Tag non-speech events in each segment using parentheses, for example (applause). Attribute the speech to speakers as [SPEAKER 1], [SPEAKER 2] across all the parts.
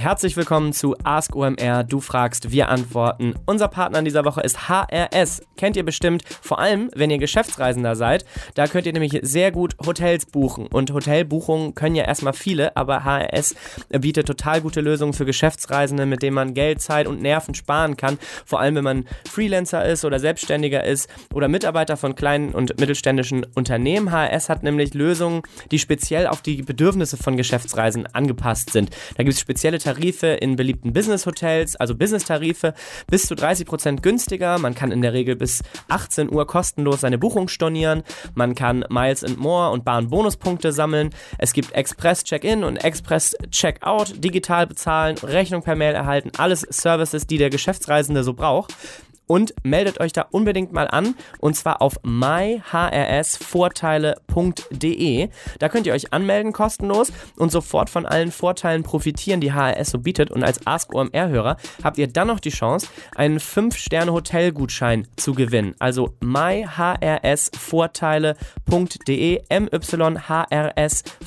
[SPEAKER 1] Herzlich willkommen zu Ask OMR. Du fragst, wir antworten. Unser Partner in dieser Woche ist HRS. Kennt ihr bestimmt, vor allem wenn ihr Geschäftsreisender seid. Da könnt ihr nämlich sehr gut Hotels buchen. Und Hotelbuchungen können ja erstmal viele, aber HRS bietet total gute Lösungen für Geschäftsreisende, mit denen man Geld, Zeit und Nerven sparen kann. Vor allem wenn man Freelancer ist oder Selbstständiger ist oder Mitarbeiter von kleinen und mittelständischen Unternehmen. HRS hat nämlich Lösungen, die speziell auf die Bedürfnisse von Geschäftsreisen angepasst sind. Da gibt es spezielle Tarife in beliebten Business-Hotels, also Business-Tarife, bis zu 30% günstiger. Man kann in der Regel bis 18 Uhr kostenlos seine Buchung stornieren. Man kann Miles and More und Bahn-Bonuspunkte sammeln. Es gibt Express-Check-In und Express-Check-Out, digital bezahlen, Rechnung per Mail erhalten. Alles Services, die der Geschäftsreisende so braucht und meldet euch da unbedingt mal an und zwar auf myhrsvorteile.de. Da könnt ihr euch anmelden kostenlos und sofort von allen Vorteilen profitieren, die HRS so bietet und als Ask OMR Hörer habt ihr dann noch die Chance, einen 5-Sterne Hotelgutschein zu gewinnen. Also myhrsvorteile.de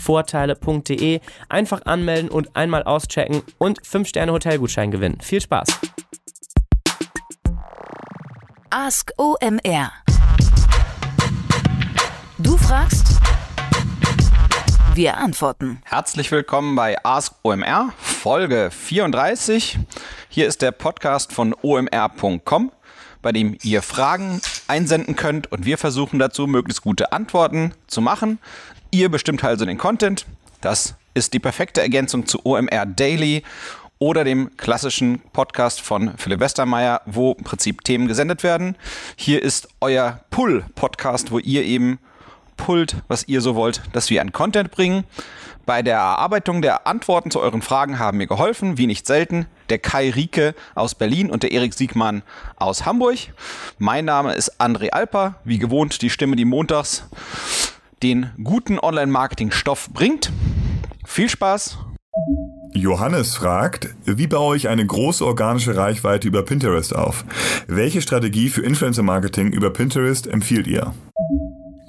[SPEAKER 1] myhrsvorteile.de einfach anmelden und einmal auschecken und 5 Sterne Hotelgutschein gewinnen. Viel Spaß.
[SPEAKER 2] Ask OMR. Du fragst, wir antworten.
[SPEAKER 3] Herzlich willkommen bei Ask OMR, Folge 34. Hier ist der Podcast von omr.com, bei dem ihr Fragen einsenden könnt und wir versuchen dazu, möglichst gute Antworten zu machen. Ihr bestimmt also den Content. Das ist die perfekte Ergänzung zu OMR Daily oder dem klassischen Podcast von Philipp Westermeier, wo im Prinzip Themen gesendet werden. Hier ist euer Pull-Podcast, wo ihr eben pullt, was ihr so wollt, dass wir an Content bringen. Bei der Erarbeitung der Antworten zu euren Fragen haben mir geholfen, wie nicht selten, der Kai Rieke aus Berlin und der Erik Siegmann aus Hamburg. Mein Name ist André Alper, wie gewohnt die Stimme, die montags den guten Online-Marketing-Stoff bringt. Viel Spaß
[SPEAKER 4] Johannes fragt, wie baue ich eine große organische Reichweite über Pinterest auf? Welche Strategie für Influencer-Marketing über Pinterest empfiehlt ihr?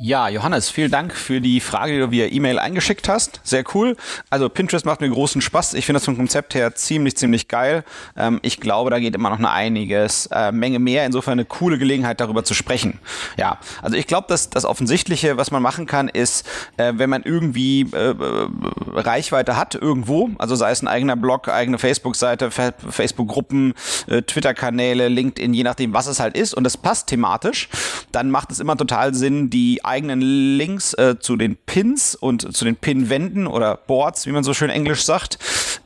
[SPEAKER 3] Ja, Johannes, vielen Dank für die Frage, die du via E-Mail eingeschickt hast. Sehr cool. Also Pinterest macht mir großen Spaß. Ich finde das vom Konzept her ziemlich, ziemlich geil. Ähm, ich glaube, da geht immer noch eine einiges, äh, Menge mehr. Insofern eine coole Gelegenheit, darüber zu sprechen. Ja, also ich glaube, dass das Offensichtliche, was man machen kann, ist, äh, wenn man irgendwie äh, äh Reichweite hat irgendwo, also sei es ein eigener Blog, eigene Facebook-Seite, Facebook-Gruppen, äh, Twitter-Kanäle, LinkedIn, je nachdem, was es halt ist, und das passt thematisch, dann macht es immer total Sinn, die eigenen Links äh, zu den Pins und zu den Pinwänden oder Boards, wie man so schön englisch sagt,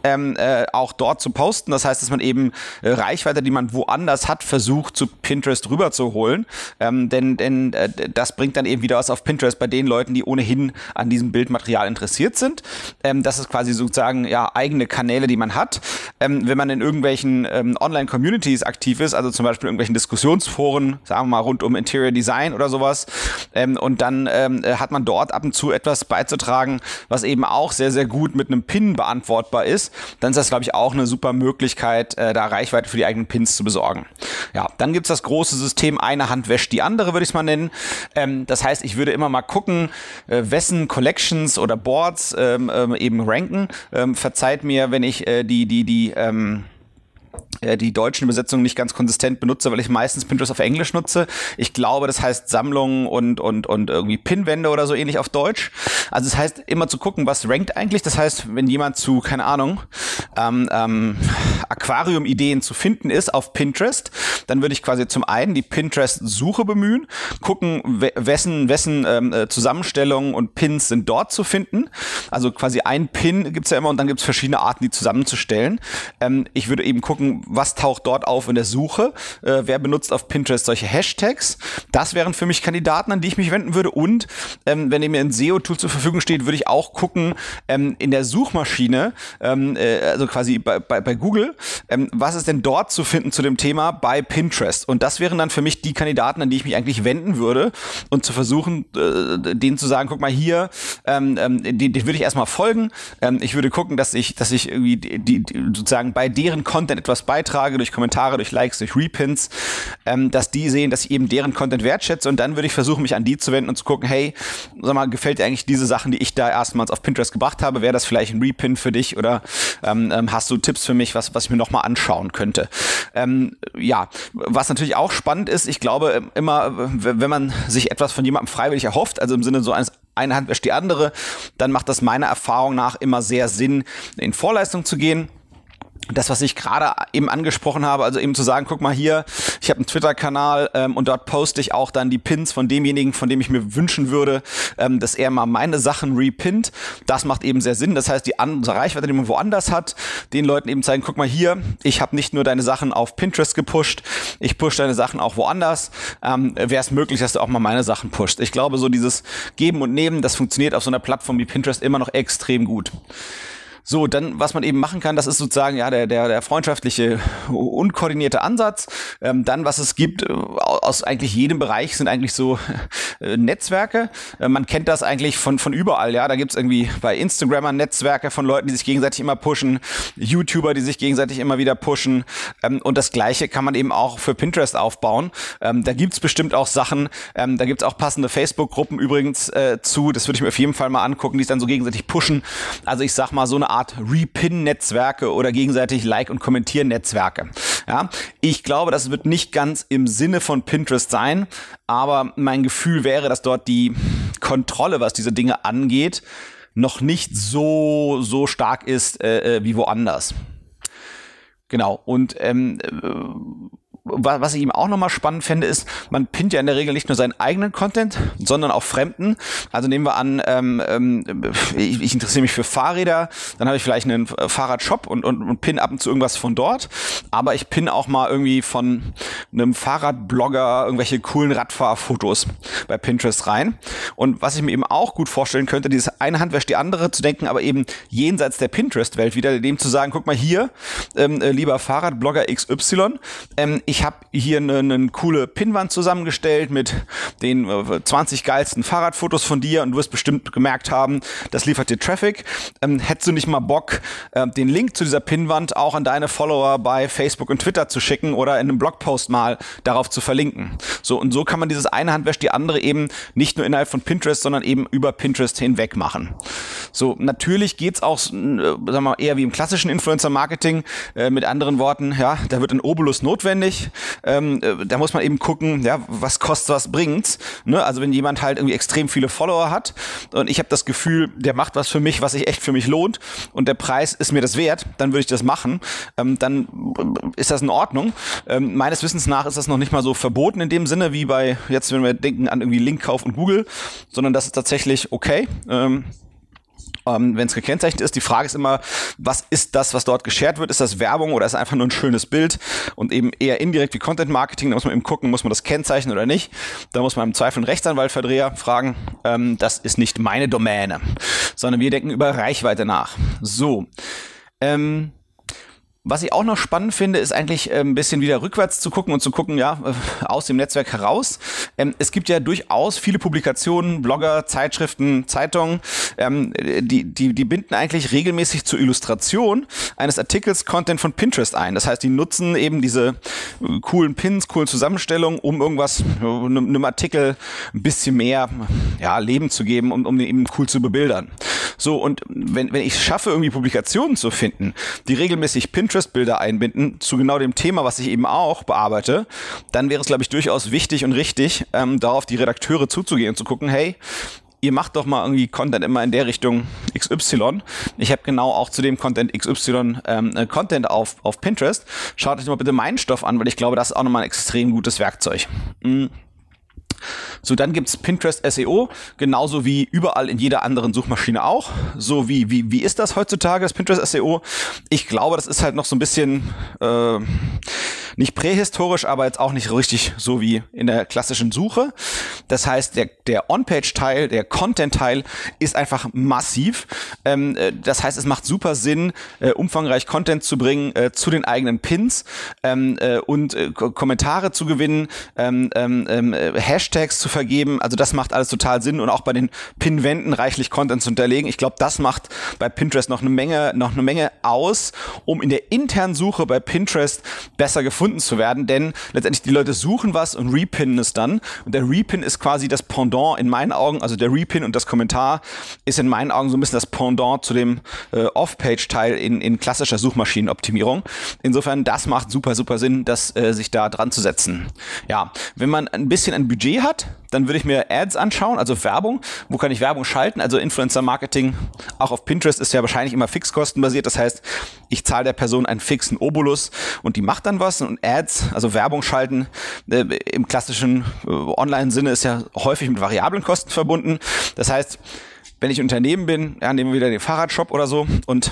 [SPEAKER 3] ähm, äh, auch dort zu posten. Das heißt, dass man eben äh, Reichweite, die man woanders hat, versucht zu Pinterest rüberzuholen. Ähm, denn denn äh, das bringt dann eben wieder was auf Pinterest bei den Leuten, die ohnehin an diesem Bildmaterial interessiert sind. Ähm, das ist quasi sozusagen ja eigene Kanäle, die man hat. Ähm, wenn man in irgendwelchen ähm, Online-Communities aktiv ist, also zum Beispiel irgendwelchen Diskussionsforen, sagen wir mal rund um Interior Design oder sowas, ähm, und dann ähm, äh, hat man dort ab und zu etwas beizutragen, was eben auch sehr, sehr gut mit einem Pin beantwortbar ist, dann ist das, glaube ich, auch eine super Möglichkeit, äh, da Reichweite für die eigenen Pins zu besorgen. Ja, dann gibt es das große System, eine Hand wäscht die andere, würde ich es mal nennen. Ähm, das heißt, ich würde immer mal gucken, äh, wessen Collections oder Boards ähm, ähm, eben ranken. Ähm, verzeiht mir, wenn ich äh, die, die, die, ähm, äh, die deutschen Übersetzungen nicht ganz konsistent benutze, weil ich meistens Pinterest auf Englisch nutze. Ich glaube, das heißt Sammlungen und, und, und irgendwie Pinwände oder so ähnlich auf Deutsch. Also das heißt, immer zu gucken, was rankt eigentlich. Das heißt, wenn jemand zu, keine Ahnung, ähm, ähm, Aquarium-Ideen zu finden ist auf Pinterest, dann würde ich quasi zum einen die Pinterest-Suche bemühen, gucken, wessen, wessen ähm, äh, Zusammenstellungen und Pins sind dort zu finden. Also quasi ein Pin gibt's ja immer und dann gibt's verschiedene Arten, die zusammenzustellen. Ähm, ich würde eben gucken, was taucht dort auf in der Suche, äh, wer benutzt auf Pinterest solche Hashtags. Das wären für mich Kandidaten, an die ich mich wenden würde. Und ähm, wenn mir ein SEO-Tool zur Verfügung steht, würde ich auch gucken, ähm, in der Suchmaschine, ähm, äh, also quasi bei, bei, bei Google, ähm, was ist denn dort zu finden zu dem Thema bei Pinterest? Und das wären dann für mich die Kandidaten, an die ich mich eigentlich wenden würde und zu versuchen, äh, denen zu sagen, guck mal hier, ähm, ähm, den, den würde ich erstmal folgen. Ähm, ich würde gucken, dass ich, dass ich irgendwie die, die, sozusagen bei deren Content etwas beitrage, durch Kommentare, durch Likes, durch Repins, ähm, dass die sehen, dass ich eben deren Content wertschätze und dann würde ich versuchen, mich an die zu wenden und zu gucken, hey, sag mal, gefällt dir eigentlich diese Sachen, die ich da erstmals auf Pinterest gebracht habe? Wäre das vielleicht ein Repin für dich oder ähm, ähm, hast du Tipps für mich, was, was ich mir nochmal anschauen könnte? Ähm, ja, was natürlich auch spannend ist, ich glaube ähm, immer, wenn man sich etwas von jemandem freiwillig erhofft, also im Sinne so eines eine Hand wäscht die andere, dann macht das meiner Erfahrung nach immer sehr Sinn, in Vorleistung zu gehen das, was ich gerade eben angesprochen habe, also eben zu sagen, guck mal hier, ich habe einen Twitter-Kanal ähm, und dort poste ich auch dann die Pins von demjenigen, von dem ich mir wünschen würde, ähm, dass er mal meine Sachen repinnt. Das macht eben sehr Sinn. Das heißt, die andere Reichweite, die man woanders hat, den Leuten eben zeigen, guck mal hier, ich habe nicht nur deine Sachen auf Pinterest gepusht, ich push deine Sachen auch woanders. Ähm, Wäre es möglich, dass du auch mal meine Sachen pusht. Ich glaube, so dieses Geben und Nehmen, das funktioniert auf so einer Plattform wie Pinterest immer noch extrem gut. So, dann, was man eben machen kann, das ist sozusagen ja der, der, der freundschaftliche, unkoordinierte Ansatz. Ähm, dann, was es gibt, äh, aus eigentlich jedem Bereich sind eigentlich so (laughs) äh, Netzwerke. Äh, man kennt das eigentlich von, von überall, ja. Da gibt's irgendwie bei Instagrammer Netzwerke von Leuten, die sich gegenseitig immer pushen, YouTuber, die sich gegenseitig immer wieder pushen. Ähm, und das Gleiche kann man eben auch für Pinterest aufbauen. Ähm, da gibt's bestimmt auch Sachen, ähm, da gibt's auch passende Facebook-Gruppen übrigens äh, zu. Das würde ich mir auf jeden Fall mal angucken, die es dann so gegenseitig pushen. Also ich sag mal, so eine Art Repin-Netzwerke oder gegenseitig Like- und Kommentieren-Netzwerke. Ja, ich glaube, das wird nicht ganz im Sinne von Pinterest sein, aber mein Gefühl wäre, dass dort die Kontrolle, was diese Dinge angeht, noch nicht so so stark ist äh, äh wie woanders. Genau. Und ähm, äh, was ich ihm auch nochmal spannend fände, ist, man pinnt ja in der Regel nicht nur seinen eigenen Content, sondern auch Fremden. Also nehmen wir an, ähm, ähm, ich, ich interessiere mich für Fahrräder, dann habe ich vielleicht einen Fahrradshop und, und, und pin ab und zu irgendwas von dort. Aber ich pin auch mal irgendwie von einem Fahrradblogger irgendwelche coolen Radfahrfotos bei Pinterest rein. Und was ich mir eben auch gut vorstellen könnte, dieses eine Hand wäscht die andere zu denken, aber eben jenseits der Pinterest-Welt wieder, dem zu sagen, guck mal hier, ähm, äh, lieber Fahrradblogger XY, ähm, ich ich habe hier eine, eine coole Pinnwand zusammengestellt mit den 20 äh, geilsten Fahrradfotos von dir und du wirst bestimmt gemerkt haben, das liefert dir Traffic. Ähm, hättest du nicht mal Bock, äh, den Link zu dieser Pinnwand auch an deine Follower bei Facebook und Twitter zu schicken oder in einem Blogpost mal darauf zu verlinken? So und so kann man dieses eine Hand wäscht die andere eben nicht nur innerhalb von Pinterest, sondern eben über Pinterest hinweg machen. So, natürlich geht's auch, äh, sagen wir mal, eher wie im klassischen Influencer-Marketing. Äh, mit anderen Worten, ja, da wird ein Obolus notwendig. Ähm, äh, da muss man eben gucken, ja, was kostet, was bringt. Ne? Also wenn jemand halt irgendwie extrem viele Follower hat und ich habe das Gefühl, der macht was für mich, was sich echt für mich lohnt und der Preis ist mir das wert, dann würde ich das machen. Ähm, dann äh, ist das in Ordnung. Ähm, meines Wissens nach ist das noch nicht mal so verboten in dem Sinne wie bei jetzt, wenn wir denken an irgendwie Linkkauf und Google, sondern das ist tatsächlich okay. Ähm, ähm, wenn es gekennzeichnet ist. Die Frage ist immer, was ist das, was dort geshared wird? Ist das Werbung oder ist es einfach nur ein schönes Bild und eben eher indirekt wie Content Marketing? Da muss man eben gucken, muss man das kennzeichnen oder nicht. Da muss man im Zweifel einen Rechtsanwaltverdreher fragen. Ähm, das ist nicht meine Domäne, sondern wir denken über Reichweite nach. So. Ähm, was ich auch noch spannend finde, ist eigentlich äh, ein bisschen wieder rückwärts zu gucken und zu gucken, ja, äh, aus dem Netzwerk heraus. Ähm, es gibt ja durchaus viele Publikationen, Blogger, Zeitschriften, Zeitungen, ähm, die, die, die binden eigentlich regelmäßig zur Illustration eines Artikels Content von Pinterest ein. Das heißt, die nutzen eben diese äh, coolen Pins, coolen Zusammenstellungen, um irgendwas, einem, einem Artikel ein bisschen mehr ja, Leben zu geben und um den eben cool zu bebildern. So, und wenn, wenn ich schaffe, irgendwie Publikationen zu finden, die regelmäßig Pinterest Pinterest-Bilder einbinden zu genau dem Thema, was ich eben auch bearbeite, dann wäre es, glaube ich, durchaus wichtig und richtig, ähm, darauf die Redakteure zuzugehen und zu gucken, hey, ihr macht doch mal irgendwie Content immer in der Richtung XY. Ich habe genau auch zu dem Content XY ähm, äh, Content auf, auf Pinterest. Schaut euch mal bitte meinen Stoff an, weil ich glaube, das ist auch nochmal ein extrem gutes Werkzeug. Mhm. So, dann gibt's Pinterest SEO, genauso wie überall in jeder anderen Suchmaschine auch. So wie, wie, wie ist das heutzutage, das Pinterest SEO? Ich glaube, das ist halt noch so ein bisschen, äh, nicht prähistorisch, aber jetzt auch nicht richtig so wie in der klassischen Suche. Das heißt, der, der On-Page-Teil, der Content-Teil ist einfach massiv. Ähm, äh, das heißt, es macht super Sinn, äh, umfangreich Content zu bringen äh, zu den eigenen Pins ähm, äh, und äh, Kommentare zu gewinnen, ähm, ähm, ähm, äh, Hashtags zu vergeben. Also das macht alles total Sinn und auch bei den Pin-Wänden reichlich Content zu unterlegen. Ich glaube, das macht bei Pinterest noch eine Menge, noch eine Menge aus, um in der internen Suche bei Pinterest besser gefunden zu werden, denn letztendlich die Leute suchen was und repinnen es dann. Und der Repin ist quasi das Pendant in meinen Augen, also der Repin und das Kommentar ist in meinen Augen so ein bisschen das Pendant zu dem äh, Off-Page-Teil in, in klassischer Suchmaschinenoptimierung. Insofern, das macht super, super Sinn, das äh, sich da dran zu setzen. Ja, wenn man ein bisschen ein Budget hat, dann würde ich mir Ads anschauen, also Werbung. Wo kann ich Werbung schalten? Also Influencer-Marketing, auch auf Pinterest ist ja wahrscheinlich immer fixkostenbasiert. Das heißt, ich zahle der Person einen fixen Obolus und die macht dann was. Und Ads, also Werbung schalten, äh, im klassischen äh, Online-Sinne ist ja häufig mit variablen Kosten verbunden. Das heißt, wenn ich Unternehmen bin, ja, nehmen wir wieder den Fahrradshop oder so und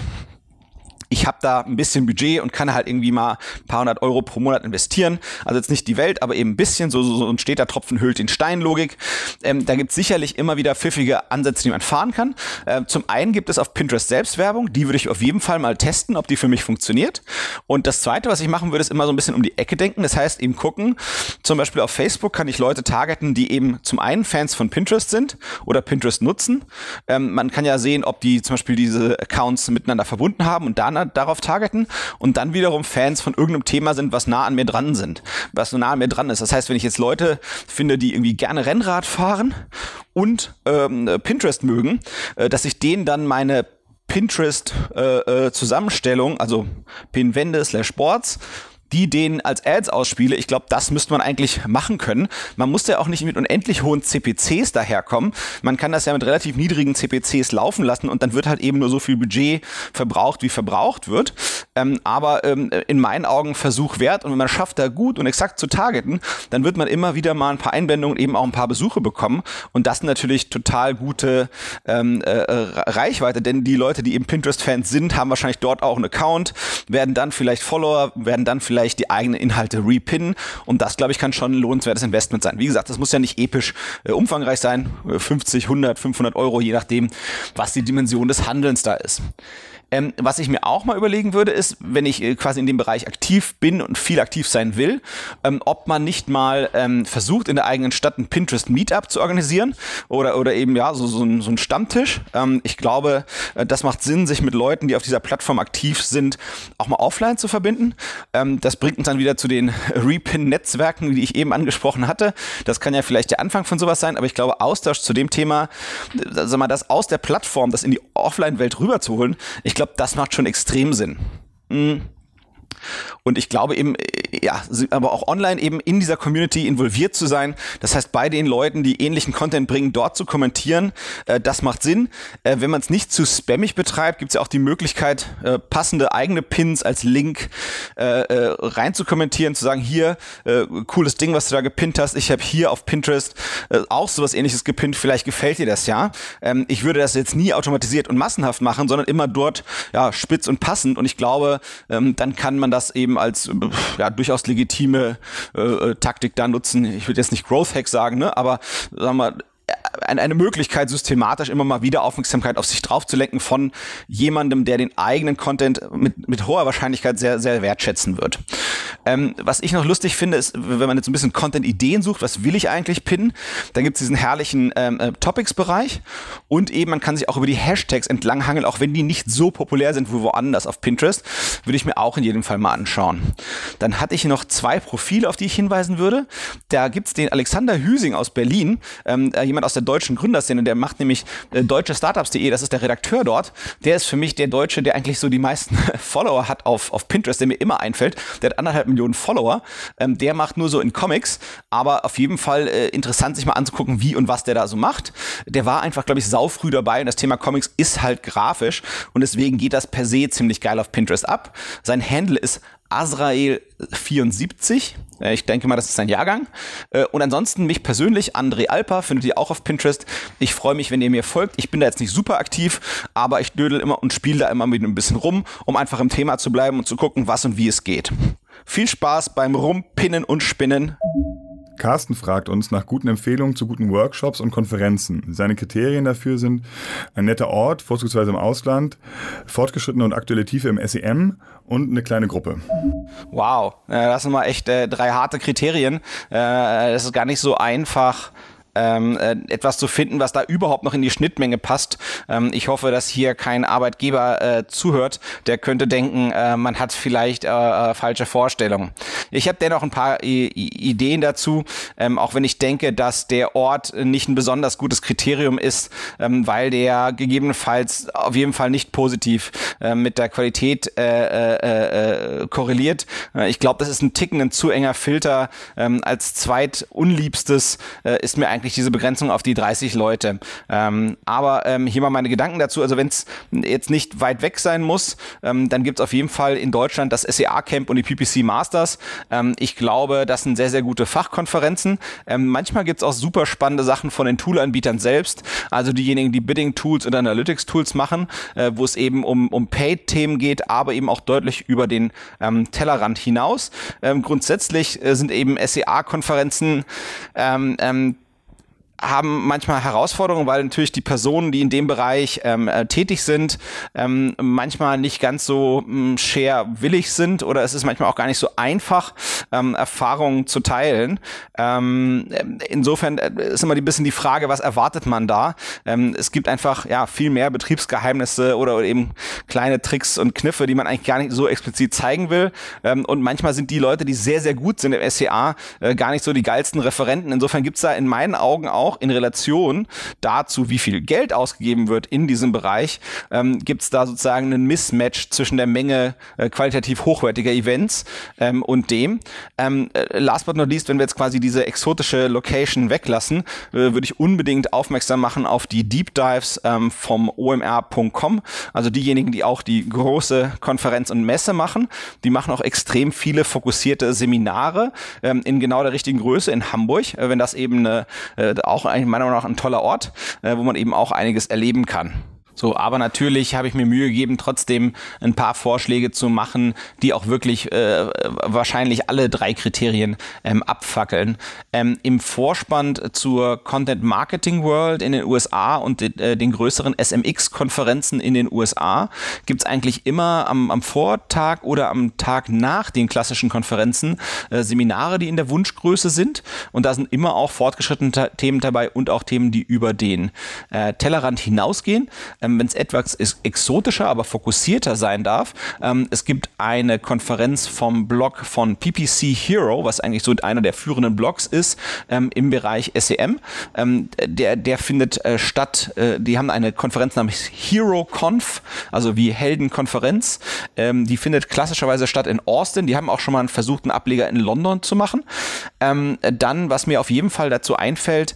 [SPEAKER 3] ich habe da ein bisschen Budget und kann halt irgendwie mal ein paar hundert Euro pro Monat investieren. Also jetzt nicht die Welt, aber eben ein bisschen, so, so, so ein steter Tropfen hüllt den Stein-Logik. Ähm, da gibt es sicherlich immer wieder pfiffige Ansätze, die man fahren kann. Ähm, zum einen gibt es auf Pinterest Selbstwerbung, die würde ich auf jeden Fall mal testen, ob die für mich funktioniert. Und das zweite, was ich machen würde, ist immer so ein bisschen um die Ecke denken. Das heißt eben gucken, zum Beispiel auf Facebook kann ich Leute targeten, die eben zum einen Fans von Pinterest sind oder Pinterest nutzen. Ähm, man kann ja sehen, ob die zum Beispiel diese Accounts miteinander verbunden haben und dann darauf targeten und dann wiederum Fans von irgendeinem Thema sind, was nah an mir dran sind, was so nah an mir dran ist. Das heißt, wenn ich jetzt Leute finde, die irgendwie gerne Rennrad fahren und ähm, Pinterest mögen, äh, dass ich denen dann meine Pinterest-Zusammenstellung, äh, äh, also Pinwände slash Sports, die denen als Ads ausspiele. Ich glaube, das müsste man eigentlich machen können. Man muss ja auch nicht mit unendlich hohen CPCs daherkommen. Man kann das ja mit relativ niedrigen CPCs laufen lassen und dann wird halt eben nur so viel Budget verbraucht, wie verbraucht wird. Ähm, aber ähm, in meinen Augen Versuch wert und wenn man schafft, da gut und exakt zu targeten, dann wird man immer wieder mal ein paar Einblendungen, eben auch ein paar Besuche bekommen und das natürlich total gute ähm, äh, Reichweite, denn die Leute, die eben Pinterest-Fans sind, haben wahrscheinlich dort auch einen Account, werden dann vielleicht Follower, werden dann vielleicht vielleicht die eigenen Inhalte repinnen. Und das, glaube ich, kann schon ein lohnenswertes Investment sein. Wie gesagt, das muss ja nicht episch äh, umfangreich sein. 50, 100, 500 Euro, je nachdem, was die Dimension des Handelns da ist. Ähm, was ich mir auch mal überlegen würde, ist, wenn ich äh, quasi in dem Bereich aktiv bin und viel aktiv sein will, ähm, ob man nicht mal ähm, versucht, in der eigenen Stadt ein Pinterest Meetup zu organisieren oder, oder eben ja, so, so, ein, so ein Stammtisch. Ähm, ich glaube, äh, das macht Sinn, sich mit Leuten, die auf dieser Plattform aktiv sind, auch mal offline zu verbinden. Ähm, das bringt uns dann wieder zu den Repin-Netzwerken, die ich eben angesprochen hatte. Das kann ja vielleicht der Anfang von sowas sein, aber ich glaube, Austausch zu dem Thema, äh, sag mal, das aus der Plattform, das in die Offline-Welt rüberzuholen, ich glaube, glaube, das macht schon extrem Sinn. Mhm. Und ich glaube eben, äh, ja, aber auch online eben in dieser Community involviert zu sein. Das heißt, bei den Leuten, die ähnlichen Content bringen, dort zu kommentieren, äh, das macht Sinn. Äh, wenn man es nicht zu spammig betreibt, gibt es ja auch die Möglichkeit, äh, passende eigene Pins als Link äh, äh, rein zu kommentieren, zu sagen, hier, cooles Ding, was du da gepinnt hast. Ich habe hier auf Pinterest auch sowas ähnliches gepinnt. Vielleicht gefällt dir das ja. Ähm, ich würde das jetzt nie automatisiert und massenhaft machen, sondern immer dort ja, spitz und passend. Und ich glaube, ähm, dann kann man das eben als ja, durchaus legitime äh, äh, Taktik da nutzen. Ich würde jetzt nicht Growth Hack sagen, ne, aber sagen wir eine Möglichkeit, systematisch immer mal wieder Aufmerksamkeit auf sich draufzulenken von jemandem, der den eigenen Content mit, mit hoher Wahrscheinlichkeit sehr, sehr wertschätzen wird. Ähm, was ich noch lustig finde, ist, wenn man jetzt ein bisschen Content-Ideen sucht, was will ich eigentlich pinnen, dann gibt es diesen herrlichen ähm, äh, Topics-Bereich und eben man kann sich auch über die Hashtags entlanghangeln, auch wenn die nicht so populär sind wie woanders auf Pinterest, würde ich mir auch in jedem Fall mal anschauen. Dann hatte ich noch zwei Profile, auf die ich hinweisen würde. Da gibt es den Alexander Hüsing aus Berlin, ähm, äh, jemand aus der deutschen Gründerszene, der macht nämlich äh, deutsche Startups.de, das ist der Redakteur dort. Der ist für mich der Deutsche, der eigentlich so die meisten (laughs) Follower hat auf, auf Pinterest, der mir immer einfällt. Der hat anderthalb Millionen Follower. Ähm, der macht nur so in Comics, aber auf jeden Fall äh, interessant, sich mal anzugucken, wie und was der da so macht. Der war einfach, glaube ich, saufrüh dabei und das Thema Comics ist halt grafisch und deswegen geht das per se ziemlich geil auf Pinterest ab. Sein Handle ist Azrael 74. Ich denke mal, das ist sein Jahrgang. Äh, und ansonsten mich persönlich, André Alper, findet ihr auch auf Pinterest. Ich freue mich, wenn ihr mir folgt. Ich bin da jetzt nicht super aktiv, aber ich dödel immer und spiele da immer mit ein bisschen rum, um einfach im Thema zu bleiben und zu gucken, was und wie es geht. Viel Spaß beim Rumpinnen und Spinnen.
[SPEAKER 4] Carsten fragt uns nach guten Empfehlungen zu guten Workshops und Konferenzen. Seine Kriterien dafür sind ein netter Ort, vorzugsweise im Ausland, fortgeschrittene und aktuelle Tiefe im SEM und eine kleine Gruppe.
[SPEAKER 3] Wow, das sind mal echt äh, drei harte Kriterien. Äh, das ist gar nicht so einfach ähm, äh, etwas zu finden, was da überhaupt noch in die Schnittmenge passt. Ähm, ich hoffe, dass hier kein Arbeitgeber äh, zuhört, der könnte denken, äh, man hat vielleicht äh, äh falsche Vorstellungen. Ich habe dennoch ein paar I Ideen dazu, ähm, auch wenn ich denke, dass der Ort nicht ein besonders gutes Kriterium ist, ähm, weil der gegebenenfalls auf jeden Fall nicht positiv äh, mit der Qualität korreliert. Ich glaube, das ist ein Ticken ein zu enger Filter. Ähm, als zweitunliebstes ist mir eigentlich eigentlich diese Begrenzung auf die 30 Leute. Ähm, aber ähm, hier mal meine Gedanken dazu. Also wenn es jetzt nicht weit weg sein muss, ähm, dann gibt es auf jeden Fall in Deutschland das SEA Camp und die PPC Masters. Ähm, ich glaube, das sind sehr, sehr gute Fachkonferenzen. Ähm, manchmal gibt es auch super spannende Sachen von den Toolanbietern selbst. Also diejenigen, die Bidding-Tools und Analytics-Tools machen, äh, wo es eben um, um Paid-Themen geht, aber eben auch deutlich über den ähm, Tellerrand hinaus. Ähm, grundsätzlich äh, sind eben SEA-Konferenzen ähm, ähm, haben manchmal Herausforderungen, weil natürlich die Personen, die in dem Bereich ähm, äh, tätig sind, ähm, manchmal nicht ganz so ähm, share-willig sind oder es ist manchmal auch gar nicht so einfach, ähm, Erfahrungen zu teilen. Ähm, insofern äh, ist immer ein bisschen die Frage, was erwartet man da? Ähm, es gibt einfach ja viel mehr Betriebsgeheimnisse oder, eben kleine Tricks und Kniffe, die man eigentlich gar nicht so explizit zeigen will. Ähm, und manchmal sind die Leute, die sehr, sehr gut sind im SCA, äh, gar nicht so die geilsten Referenten. Insofern gibt's da in meinen Augen auch auch in Relation dazu, wie viel Geld ausgegeben wird in diesem Bereich, ähm, gibt es da sozusagen einen Mismatch zwischen der Menge äh, qualitativ hochwertiger Events ähm, und dem. Ähm, äh, last but not least, wenn wir jetzt quasi diese exotische Location weglassen, äh, würde ich unbedingt aufmerksam machen auf die Deep Dives ähm, vom omr.com. Also diejenigen, die auch die große Konferenz und Messe machen, die machen auch extrem viele fokussierte Seminare ähm, in genau der richtigen Größe in Hamburg, äh, wenn das eben eine, äh, auch eigentlich meiner Meinung nach ein toller Ort, äh, wo man eben auch einiges erleben kann. So, aber natürlich habe ich mir Mühe gegeben, trotzdem ein paar Vorschläge zu machen, die auch wirklich äh, wahrscheinlich alle drei Kriterien ähm, abfackeln. Ähm, Im Vorspann zur Content Marketing World in den USA und de, äh, den größeren SMX-Konferenzen in den USA gibt es eigentlich immer am, am Vortag oder am Tag nach den klassischen Konferenzen äh, Seminare, die in der Wunschgröße sind. Und da sind immer auch fortgeschrittene Themen dabei und auch Themen, die über den äh, Tellerrand hinausgehen ähm, wenn es etwas exotischer, aber fokussierter sein darf. Ähm, es gibt eine Konferenz vom Blog von PPC Hero, was eigentlich so einer der führenden Blogs ist ähm, im Bereich SEM. Ähm, der, der findet äh, statt, äh, die haben eine Konferenz namens HeroConf, also wie Heldenkonferenz. Ähm, die findet klassischerweise statt in Austin. Die haben auch schon mal einen versuchten Ableger in London zu machen. Ähm, dann, was mir auf jeden Fall dazu einfällt,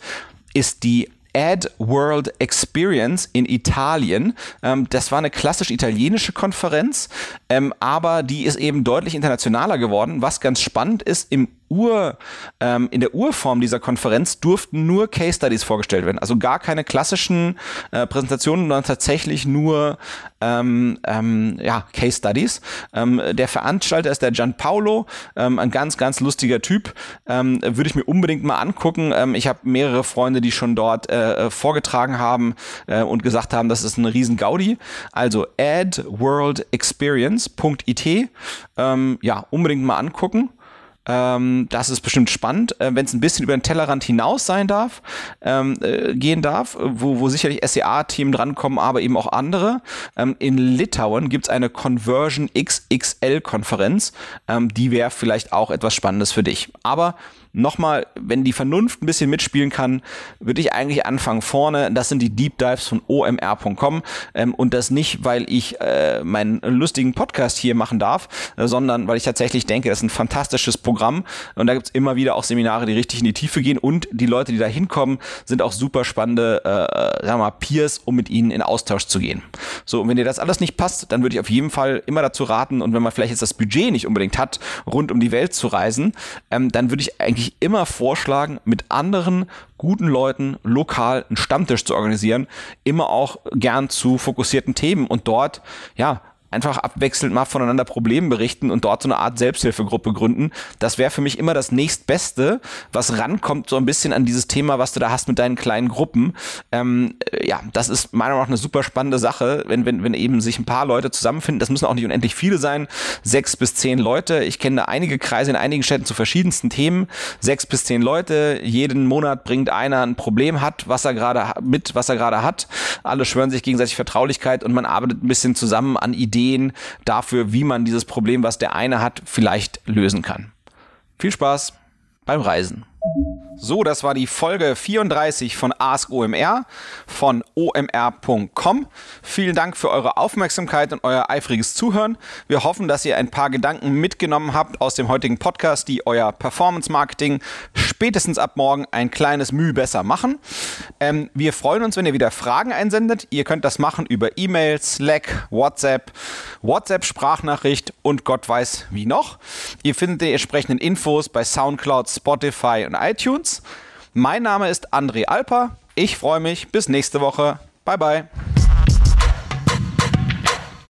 [SPEAKER 3] ist die Ad World Experience in Italien. Ähm, das war eine klassisch italienische Konferenz, ähm, aber die ist eben deutlich internationaler geworden. Was ganz spannend ist, im Ur, ähm, in der Urform dieser Konferenz durften nur Case Studies vorgestellt werden. Also gar keine klassischen äh, Präsentationen, sondern tatsächlich nur ähm, ähm, ja, Case Studies. Ähm, der Veranstalter ist der Gianpaolo, ähm, ein ganz, ganz lustiger Typ. Ähm, würde ich mir unbedingt mal angucken. Ähm, ich habe mehrere Freunde, die schon dort äh, vorgetragen haben äh, und gesagt haben, das ist eine riesen Gaudi. Also adworldexperience.it. Ähm, ja, unbedingt mal angucken. Ähm, das ist bestimmt spannend, äh, wenn es ein bisschen über den Tellerrand hinaus sein darf, ähm, äh, gehen darf, wo, wo sicherlich SEA-Themen drankommen, aber eben auch andere. Ähm, in Litauen gibt es eine Conversion XXL-Konferenz. Ähm, die wäre vielleicht auch etwas Spannendes für dich. Aber nochmal, wenn die Vernunft ein bisschen mitspielen kann, würde ich eigentlich anfangen vorne. Das sind die Deep Dives von omr.com ähm, und das nicht, weil ich äh, meinen lustigen Podcast hier machen darf, äh, sondern weil ich tatsächlich denke, das ist ein fantastisches Programm und da gibt's immer wieder auch Seminare, die richtig in die Tiefe gehen. Und die Leute, die da hinkommen, sind auch super spannende, äh sagen wir mal, Peers, um mit ihnen in Austausch zu gehen. So, und wenn dir das alles nicht passt, dann würde ich auf jeden Fall immer dazu raten und wenn man vielleicht jetzt das Budget nicht unbedingt hat, rund um die Welt zu reisen, ähm, dann würde ich eigentlich immer vorschlagen, mit anderen guten Leuten lokal einen Stammtisch zu organisieren, immer auch gern zu fokussierten Themen. Und dort, ja, einfach abwechselnd mal voneinander Probleme berichten und dort so eine Art Selbsthilfegruppe gründen. Das wäre für mich immer das nächstbeste, was rankommt so ein bisschen an dieses Thema, was du da hast mit deinen kleinen Gruppen. Ähm, äh, ja, das ist meiner Meinung nach eine super spannende Sache, wenn, wenn, wenn eben sich ein paar Leute zusammenfinden. Das müssen auch nicht unendlich viele sein. Sechs bis zehn Leute. Ich kenne da einige Kreise in einigen Städten zu verschiedensten Themen. Sechs bis zehn Leute. Jeden Monat bringt einer ein Problem hat, was er gerade mit, was er gerade hat. Alle schwören sich gegenseitig Vertraulichkeit und man arbeitet ein bisschen zusammen an Ideen dafür, wie man dieses Problem, was der eine hat, vielleicht lösen kann. Viel Spaß beim Reisen. So, das war die Folge 34 von Ask OMR von omr.com. Vielen Dank für eure Aufmerksamkeit und euer eifriges Zuhören. Wir hoffen, dass ihr ein paar Gedanken mitgenommen habt aus dem heutigen Podcast, die euer Performance Marketing spätestens ab morgen ein kleines Mühe besser machen. Ähm, wir freuen uns, wenn ihr wieder Fragen einsendet. Ihr könnt das machen über E-Mail, Slack, WhatsApp, WhatsApp-Sprachnachricht und Gott weiß wie noch. Ihr findet die entsprechenden Infos bei SoundCloud, Spotify und iTunes. Mein Name ist André Alper. Ich freue mich. Bis nächste Woche. Bye bye.